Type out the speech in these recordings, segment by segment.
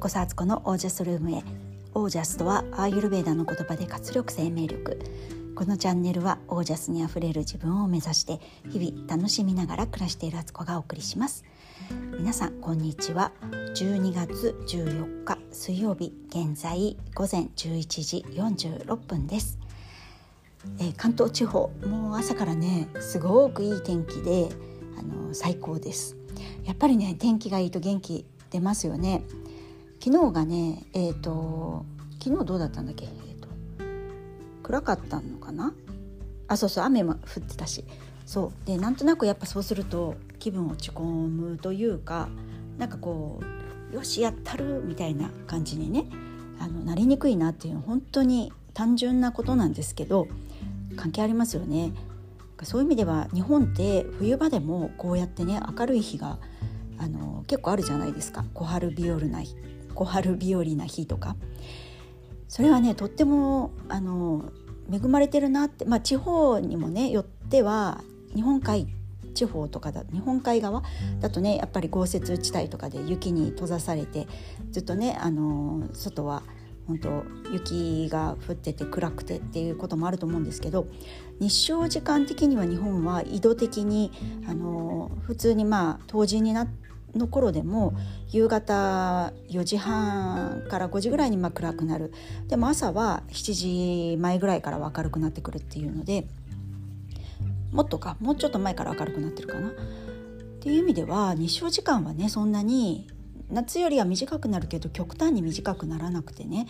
こそアツコのオージャスルームへ。オージャスとはアーユルベーダの言葉で活力生命力。このチャンネルはオージャスにあふれる自分を目指して日々楽しみながら暮らしているアツコがお送りします。皆さんこんにちは。12月14日水曜日現在午前11時46分です。えー、関東地方もう朝からねすごくいい天気であの最高です。やっぱりね天気がいいと元気出ますよね。昨日がねえっ、ー、と昨日どうだったんだっけ、えーと、暗かったのかな？あそうそう雨も降ってたし。そう。でなんとなくやっぱそうすると気分落ち込むというかなんかこうよしやったるみたいな感じにねあのなりにくいなっていう本当に単純なことなんですけど関係ありますよね。そういう意味では日本って冬場でもこうやってね明るい日があの結構あるじゃないですか。小春日和な日。小春日和な日とか。それはねとってもあの恵まれてるなってまあ地方にもねよっては日本海地方とかだ日本海側だとねやっぱり豪雪地帯とかで雪に閉ざされてずっとねあの外は本当雪が降ってて暗くてっていうこともあると思うんですけど日照時間的には日本は緯度的にあの普通にまあ冬至になっての頃でも夕方4時半から5時ぐらいにま暗くなるでも朝は7時前ぐらいからは明るくなってくるっていうのでもっとかもうちょっと前から明るくなってるかなっていう意味では日照時間はねそんなに夏よりは短くなるけど極端に短くならなくてね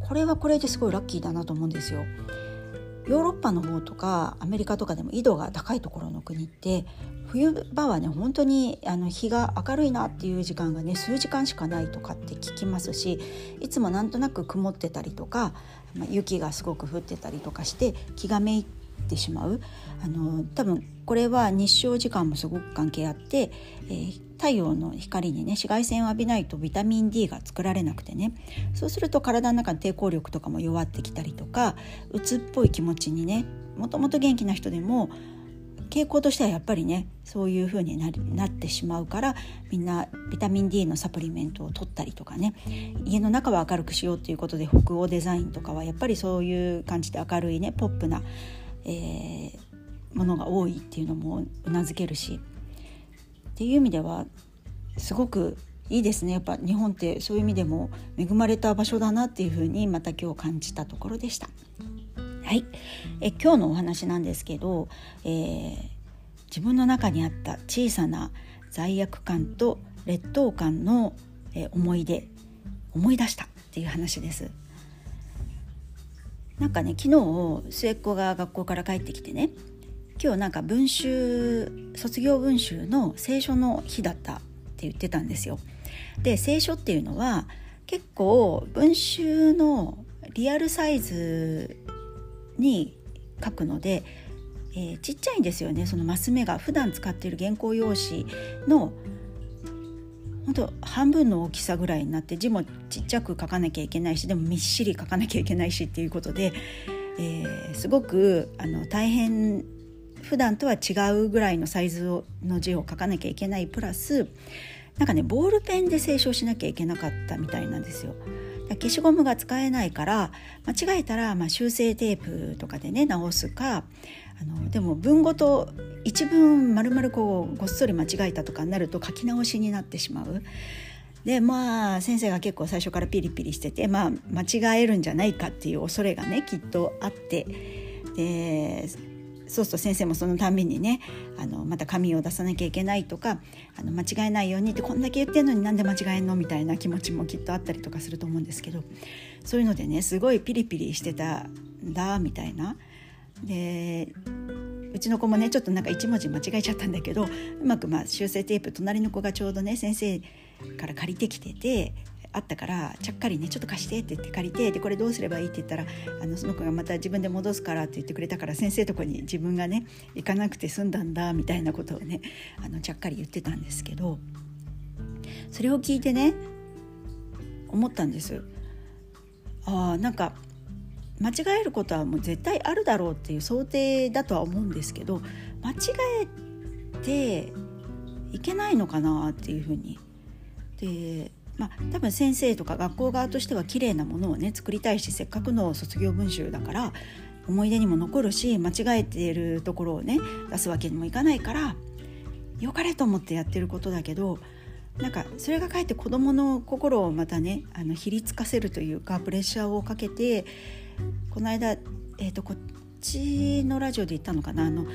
これはこれですごいラッキーだなと思うんですよ。ヨーロッパの方とかアメリカとかでも緯度が高いところの国って冬場はね本当にあの日が明るいなっていう時間がね数時間しかないとかって聞きますしいつもなんとなく曇ってたりとか、ま、雪がすごく降ってたりとかして気がめいててしまう。あの多分これは日照時間もすごく関係あって、えー、太陽の光にね紫外線を浴びないとビタミン D が作られなくてね。そうすると体の中の抵抗力とかも弱ってきたりとか鬱っぽい気持ちにねもともと元気な人でも傾向としてはやっぱりねそういう風にななってしまうからみんなビタミン D のサプリメントを取ったりとかね。家の中は明るくしようということで北欧デザインとかはやっぱりそういう感じで明るいねポップなえー、ものが多いっていうのもうなずけるしっていう意味ではすごくいいですねやっぱ日本ってそういう意味でも恵まれた場所だなっていうふうにまた今日感じたところでした。はいえ今日のお話なんですけど、えー、自分の中にあった小さな罪悪感と劣等感の、え、思い出思い出したっていう話です。なんかね昨日末っ子が学校から帰ってきてね今日なんか文集卒業文集の聖書の日だったって言ってたんですよ。で聖書っていうのは結構文集のリアルサイズに書くので、えー、ちっちゃいんですよねそのマス目が普段使っている原稿用紙の本当半分の大きさぐらいになって字もちっちゃく書かなきゃいけないしでもみっしり書かなきゃいけないしっていうことで、えー、すごくあの大変普段とは違うぐらいのサイズをの字を書かなきゃいけないプラスなんかねボールペンで清書しなきゃいけなかったみたいなんですよ。消しゴムが使えないから間違えたら、まあ、修正テープとかでね直すかあのでも文語と一文丸々こうごっそり間違えたとかになると書き直しになってしまう。でまあ先生が結構最初からピリピリしててまあ間違えるんじゃないかっていう恐れがねきっとあってでそうすると先生もそのたんびにねあのまた紙を出さなきゃいけないとかあの間違えないようにってこんだけ言ってんのになんで間違えんのみたいな気持ちもきっとあったりとかすると思うんですけどそういうのでねすごいピリピリしてたんだみたいな。でうちの子もねちょっとなんか1文字間違えちゃったんだけどうまくまあ修正テープ隣の子がちょうどね先生から借りてきててあったからちゃっかりねちょっと貸してって言って借りてでこれどうすればいいって言ったらあのその子がまた自分で戻すからって言ってくれたから先生とこに自分がね行かなくて済んだんだみたいなことをねあのちゃっかり言ってたんですけどそれを聞いてね思ったんです。あなんか間違えることはもう絶対あるだろうっていう想定だとは思うんですけど間違えていけないのかなっていうふうにでまあ、多分先生とか学校側としては綺麗なものをね作りたいしせっかくの卒業文集だから思い出にも残るし間違えているところをね出すわけにもいかないからよかれと思ってやってることだけどなんかそれがかえって子どもの心をまたねあのひりつかせるというかプレッシャーをかけてこの間、えーと、こっちのラジオで言ったのかなあの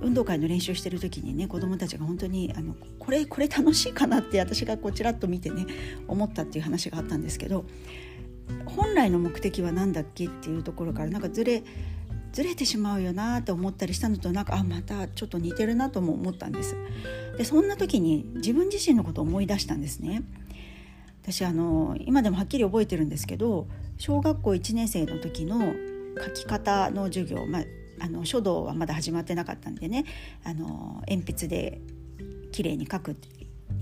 運動会の練習してる時にね子どもたちが本当にあのこれこれ楽しいかなって私がこうちらっと見てね思ったっていう話があったんですけど本来の目的は何だっけっていうところからなんかずれずれてしまうよなと思ったりしたのとなんかあまたちょっと似てるなとも思ったんです。でそんな時に自分自身のことを思い出したんですね。私あの今でもはっきり覚えてるんですけど小学校1年生の時の書き方の授業、まあ、あの書道はまだ始まってなかったんでねあの鉛筆で綺麗に書くって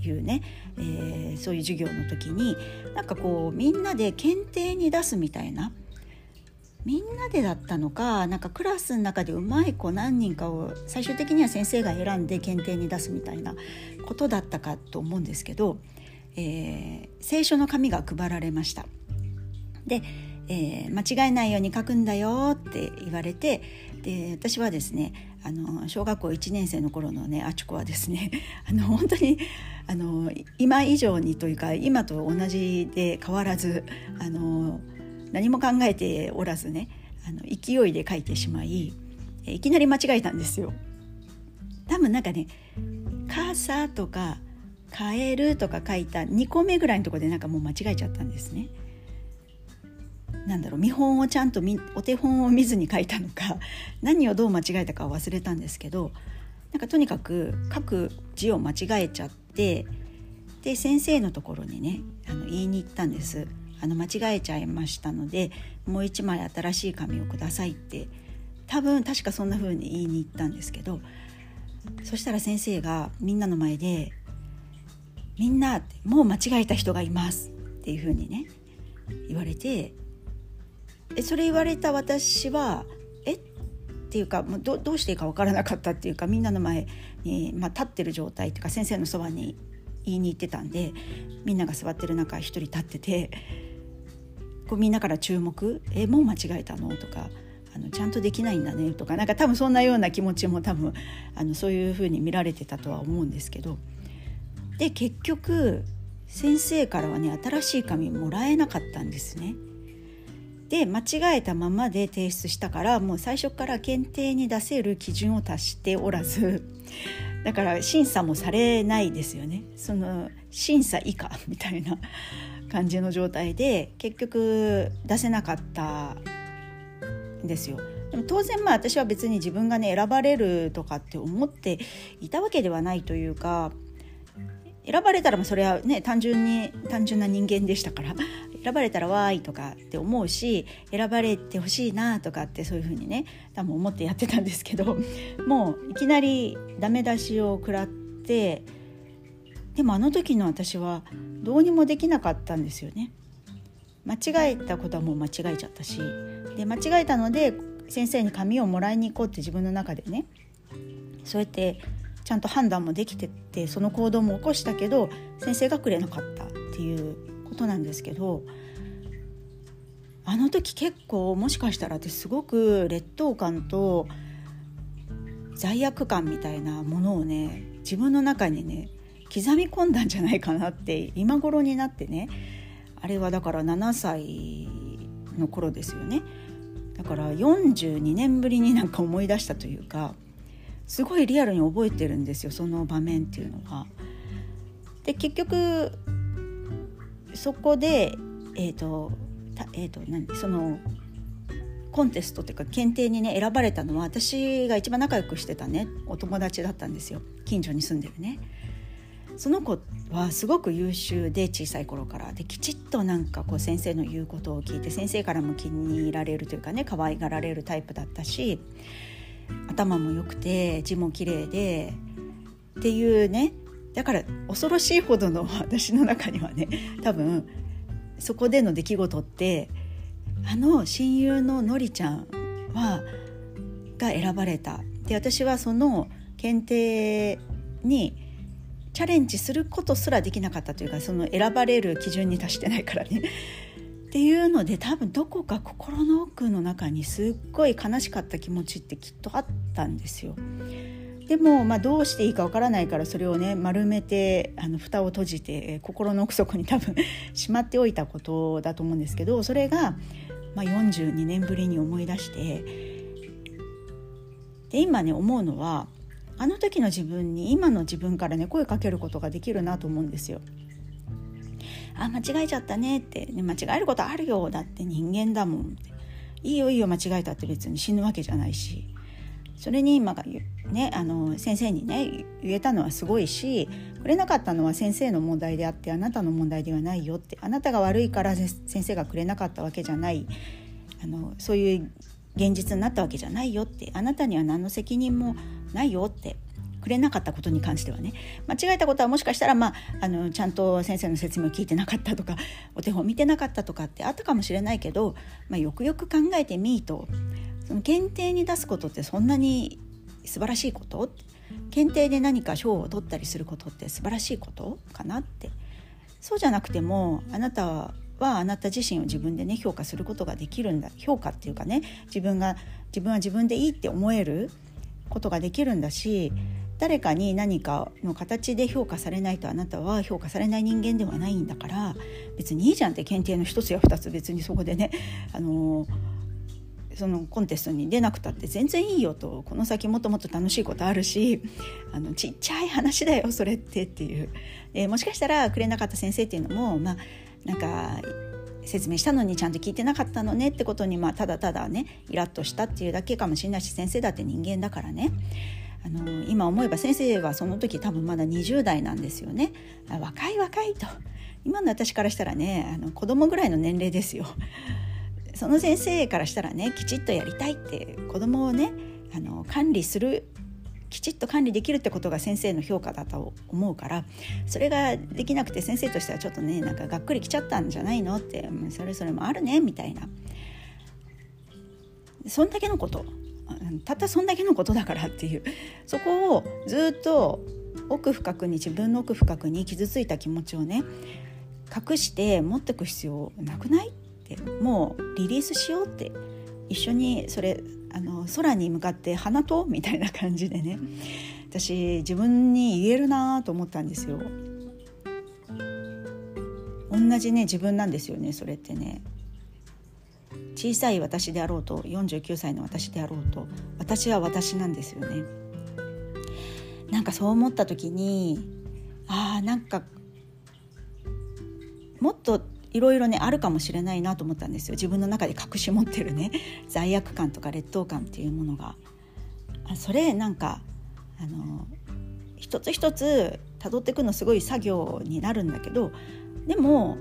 いうね、えー、そういう授業の時になんかこうみんなで検定に出すみたいなみんなでだったのかなんかクラスの中でうまい子何人かを最終的には先生が選んで検定に出すみたいなことだったかと思うんですけど、えー、聖書の紙が配られました。で、えー、間違えないように書くんだよって言われてで私はですねあの小学校1年生の頃のねあちこはですね あの本当にあの今以上にというか今と同じで変わらずあの何も考えておらずねあの勢いで書いてしまいいきなり間違えたんですよ。多分なんかね「傘」とか「カエル」とか書いた2個目ぐらいのとこでなんかもう間違えちゃったんですね。なんだろう見本をちゃんとお手本を見ずに書いたのか 何をどう間違えたか忘れたんですけどなんかとにかく書く字を間違えちゃってで先生のところにねあの言いに行ったんです。あの間違えちゃいましたのでもう一枚新しい紙をくださいって多分確かそんな風に言いに行ったんですけどそしたら先生がみんなの前で「みんなもう間違えた人がいます」っていう風にね言われてえそれ言われた私はえっていうかどどうしていいか分からなかったっていうかみんなの前に、まあ、立ってる状態っていうか先生のそばに言いに行ってたんでみんなが座ってる中一人立っててこうみんなから注目「えもう間違えたの?」とかあの「ちゃんとできないんだね」とかなんか多分そんなような気持ちも多分あのそういうふうに見られてたとは思うんですけどで結局先生からはね新しい紙もらえなかったんですね。で間違えたままで提出したからもう最初から検定に出せる基準を達しておらず だから審査もされないですよねその審査以下みたいな感じの状態で結局出せなかったんですよ。でも当然まあ私は別に自分がね選ばれるとかって思っていたわけではないというか選ばれたらそれはね単純に単純な人間でしたから選ばれたらわーいとかって思うし選ばれてほしいなとかってそういう風にね多分思ってやってたんですけど もういきなりダメ出しを食らってでもあの時の私はどうにもできなかったんですよね。間違えたことはもう間違えちゃったしで間違えたので先生に紙をもらいに行こうって自分の中でねそうやってちゃんと判断もできてってその行動も起こしたけど先生がくれなかったっていうことなんですけどあの時結構もしかしたら私すごく劣等感と罪悪感みたいなものをね自分の中にね刻み込んだんじゃないかなって今頃になってねあれはだから7歳の頃ですよねだから42年ぶりになんか思い出したというかすごいリアルに覚えてるんですよその場面っていうのは。で結局そこでえっ、ー、とえーと、何？そのコンテストっていうか検定にね選ばれたのは私が一番仲良くしてたねお友達だったんですよ。近所に住んでるね。その子はすごく優秀で小さい頃から。できちっとなんかこう先生の言うことを聞いて先生からも気に入られるというかね可愛がられるタイプだったし頭も良くて字も綺麗でっていうねだから恐ろしいほどの私の中にはね 多分そこでの出来事ってあの親友ののりちゃんはが選ばれたで私はその検定にチャレンジすることすらできなかったというかその選ばれる基準に達してないからね。っていうので多分どこか心の奥の中にすっごい悲しかった気持ちってきっとあったんですよ。でも、まあ、どうしていいかわからないからそれをね丸めてあの蓋を閉じて心の奥底に多分しまっておいたことだと思うんですけどそれが、まあ、42年ぶりに思い出してで今ね思うのはあの時の自分に今の自分からね声かけることができるなと思うんですよ。あ間違えちゃったねって、ね、間違えることあるよだって人間だもんいいよいいよ間違えたって別に死ぬわけじゃないし。それに今がねあの先生にね言えたのはすごいしくれなかったのは先生の問題であってあなたの問題ではないよってあなたが悪いから先生がくれなかったわけじゃないあのそういう現実になったわけじゃないよってあなたには何の責任もないよってくれなかったことに関してはね間違えたことはもしかしたら、まあ、あのちゃんと先生の説明を聞いてなかったとかお手本見てなかったとかってあったかもしれないけど、まあ、よくよく考えてみーとその検定に出すことってそんなに素晴らしいこと？検定で何か賞を取ったりすることって素晴らしいことかなって？そうじゃなくてもあなたはあなた自身を自分でね評価することができるんだ。評価っていうかね自分が自分は自分でいいって思えることができるんだし誰かに何かの形で評価されないとあなたは評価されない人間ではないんだから別にいいじゃんって。検定の一つや二つ別にそこでねあのーそのコンテストに出なくたって全然いいよとこの先もっともっと楽しいことあるしあのちっちゃい話だよそれってっていう、えもしかしたらくれなかった先生っていうのもまあなんか説明したのにちゃんと聞いてなかったのねってことに、まあ、ただただねイラッとしたっていうだけかもしれないし先生だって人間だからね。あの今思えば先生はその時多分まだ20代なんですよね。若い若いと。今の私からしたらねあの子供ぐらいの年齢ですよ。その先生からしたらねきちっとやりたいって子供をねあの管理するきちっと管理できるってことが先生の評価だと思うからそれができなくて先生としてはちょっとねなんかがっくりきちゃったんじゃないのってそれぞれもあるねみたいな。そんだけのこと。たったそんだけのことだからっていう。そこをずっと奥深くに自分の奥深くに傷ついた気持ちをね隠して持ってく必要なくない？ってもうリリースしようって一緒にそれあの空に向かって花とみたいな感じでね私自分に言えるなと思ったんですよ。同じね自分なんですよねそれってね。小さい私であろうと49歳の私であろうと私は私なんですよね。なんかそう思った時にああんかもっといろいろねあるかもしれないなと思ったんですよ。自分の中で隠し持ってるね 罪悪感とか劣等感っていうものが。あそれなんかあの一つ一つ辿っていくのすごい作業になるんだけどでも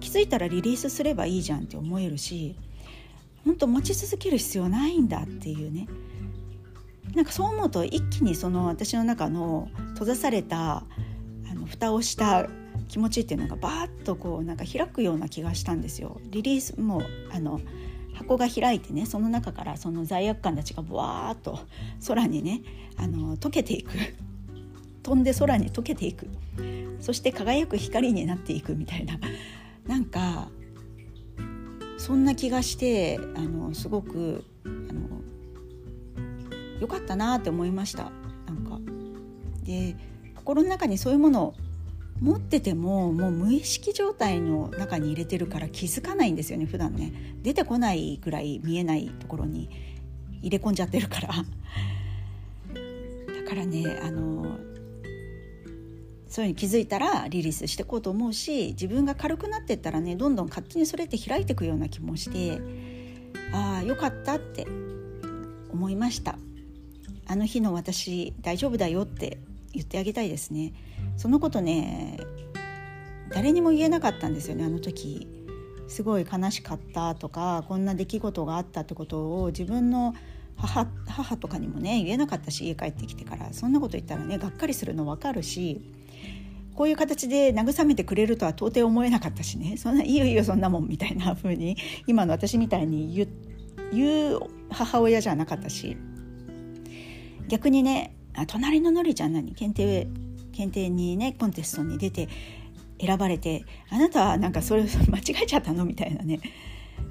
気づいたらリリースすればいいじゃんって思えるし本当持ち続ける必要ないんだっていうね。なんかそう思うと一気にその私の中の閉ざされたあの蓋をした気持ちっていうのがバーッとこうなんか開くような気がしたんですよ。リリースもあの箱が開いてねその中からその罪悪感たちがブワーッと空にねあの溶けていく飛んで空に溶けていくそして輝く光になっていくみたいななんかそんな気がしてあのすごくあのよかったなって思いましたなんか。で心の中にそういうものを持っててももう無意識状態の中に入れてるから気づかないんですよね普段ね。出てこないぐらい見えないところに入れ込んじゃってるから。だからねあのそういうに気づいたらリリースしていこうと思うし自分が軽くなってったらねどんどん勝手にそれって開いていくような気もしてああよかったって思いました。あの日の私大丈夫だよって言ってあげたいですね。そのことね誰にも言えなかったんですよねあの時。すごい悲しかったとかこんな出来事があったってことを自分の母母とかにもね言えなかったし家帰ってきてから。そんなこと言ったらねがっかりするの分かるしこういう形で慰めてくれるとは到底思えなかったしね。そんないいよいいよそんなもんみたいな風に今の私みたいに言言う母親じゃなかったし。逆にね隣ののりちゃん何？検定検定にねコンテストに出て選ばれてあなたはなんかそれ 間違えちゃったの？みたいなね。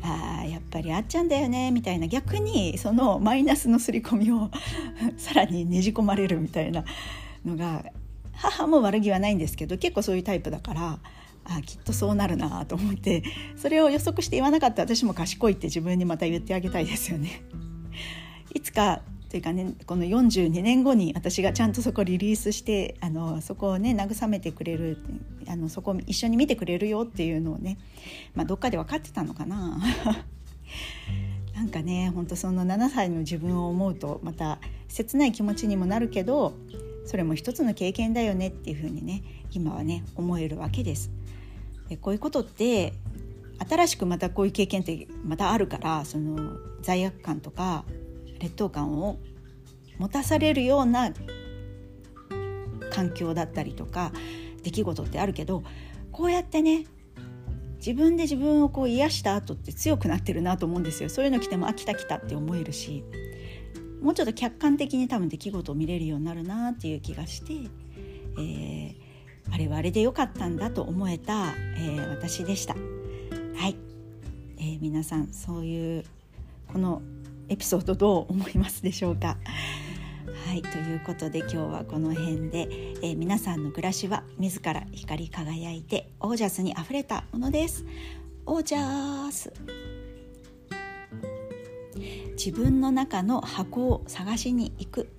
あやっぱりあっちゃんだよね。みたいな。逆にそのマイナスの刷り込みを さらにねじ込まれるみたいなのが母も悪気はないんですけど結構そういうタイプだからあきっとそうなるなと思ってそれを予測して言わなかった。私も賢いって自分にまた言ってあげたいですよね。いつかというかねこの42年後に私がちゃんとそこリリースしてあのそこをね慰めてくれるあのそこを一緒に見てくれるよっていうのをね、まあ、どっかで分かってたのかな。なんかねほんとその7歳の自分を思うとまた切ない気持ちにもなるけどそれも一つの経験だよねっていうふうにね今はね思えるわけです。でこういうことって新しくまたこういう経験ってまたあるからその罪悪感とか劣等感を持たされるような環境だったりとか出来事ってあるけどこうやってね自分で自分をこう癒した後って強くなってるなと思うんですよそういうの来てもあ来た来たって思えるしもうちょっと客観的に多分出来事を見れるようになるなっていう気がして、えー、あれはあれでよかったんだと思えた、えー、私でした。はい、えー、皆さんそういうこのエピソードどう思いますでしょうか？はいということで今日はこの辺で、えー、皆さんの暮らしは自ら光り輝いてオージャスにあふれたものです。オージャス。自分の中の箱を探しに行く。